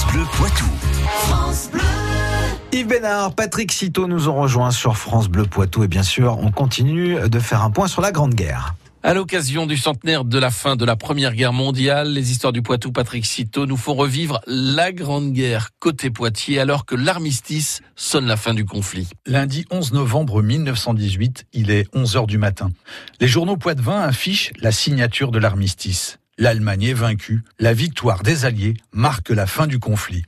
France Bleu Poitou. Yves Bénard, Patrick Citeau nous ont rejoints sur France Bleu Poitou et bien sûr, on continue de faire un point sur la Grande Guerre. À l'occasion du centenaire de la fin de la Première Guerre mondiale, les histoires du Poitou, Patrick Citeau, nous font revivre la Grande Guerre côté Poitiers alors que l'armistice sonne la fin du conflit. Lundi 11 novembre 1918, il est 11 heures du matin. Les journaux poitevins affichent la signature de l'armistice. L'Allemagne est vaincue, la victoire des Alliés marque la fin du conflit.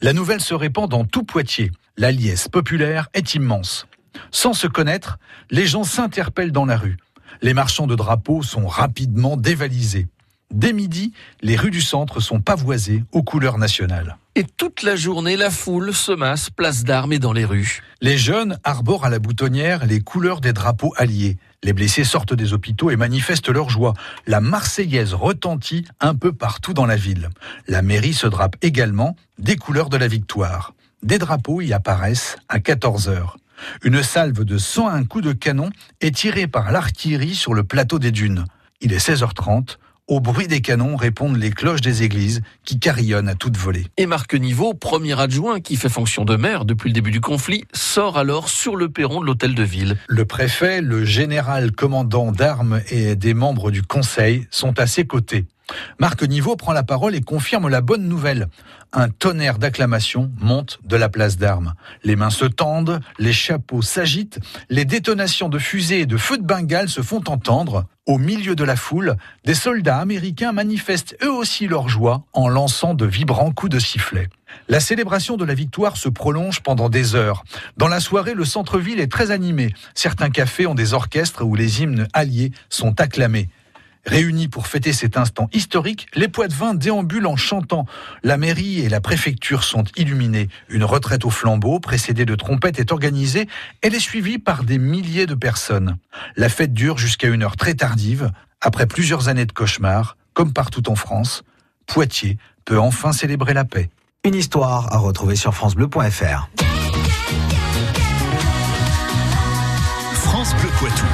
La nouvelle se répand dans tout Poitiers. La liesse populaire est immense. Sans se connaître, les gens s'interpellent dans la rue. Les marchands de drapeaux sont rapidement dévalisés. Dès midi, les rues du centre sont pavoisées aux couleurs nationales. Et toute la journée, la foule se masse place d'armes et dans les rues. Les jeunes arborent à la boutonnière les couleurs des drapeaux alliés. Les blessés sortent des hôpitaux et manifestent leur joie. La Marseillaise retentit un peu partout dans la ville. La mairie se drape également des couleurs de la victoire. Des drapeaux y apparaissent à 14 heures. Une salve de 101 coups de canon est tirée par l'artillerie sur le plateau des dunes. Il est 16h30. Au bruit des canons répondent les cloches des églises qui carillonnent à toute volée. Et Marc Niveau, premier adjoint qui fait fonction de maire depuis le début du conflit, sort alors sur le perron de l'hôtel de ville. Le préfet, le général commandant d'armes et des membres du conseil sont à ses côtés. Marc Niveau prend la parole et confirme la bonne nouvelle. Un tonnerre d'acclamations monte de la place d'armes. Les mains se tendent, les chapeaux s'agitent, les détonations de fusées et de feux de Bengale se font entendre. Au milieu de la foule, des soldats américains manifestent eux aussi leur joie en lançant de vibrants coups de sifflet. La célébration de la victoire se prolonge pendant des heures. Dans la soirée, le centre-ville est très animé. Certains cafés ont des orchestres où les hymnes alliés sont acclamés. Réunis pour fêter cet instant historique, les Poitevins déambulent en chantant. La mairie et la préfecture sont illuminées. Une retraite au flambeau, précédée de trompettes, est organisée. Elle est suivie par des milliers de personnes. La fête dure jusqu'à une heure très tardive. Après plusieurs années de cauchemars, comme partout en France, Poitiers peut enfin célébrer la paix. Une histoire à retrouver sur francebleu.fr. France Bleu Poitou.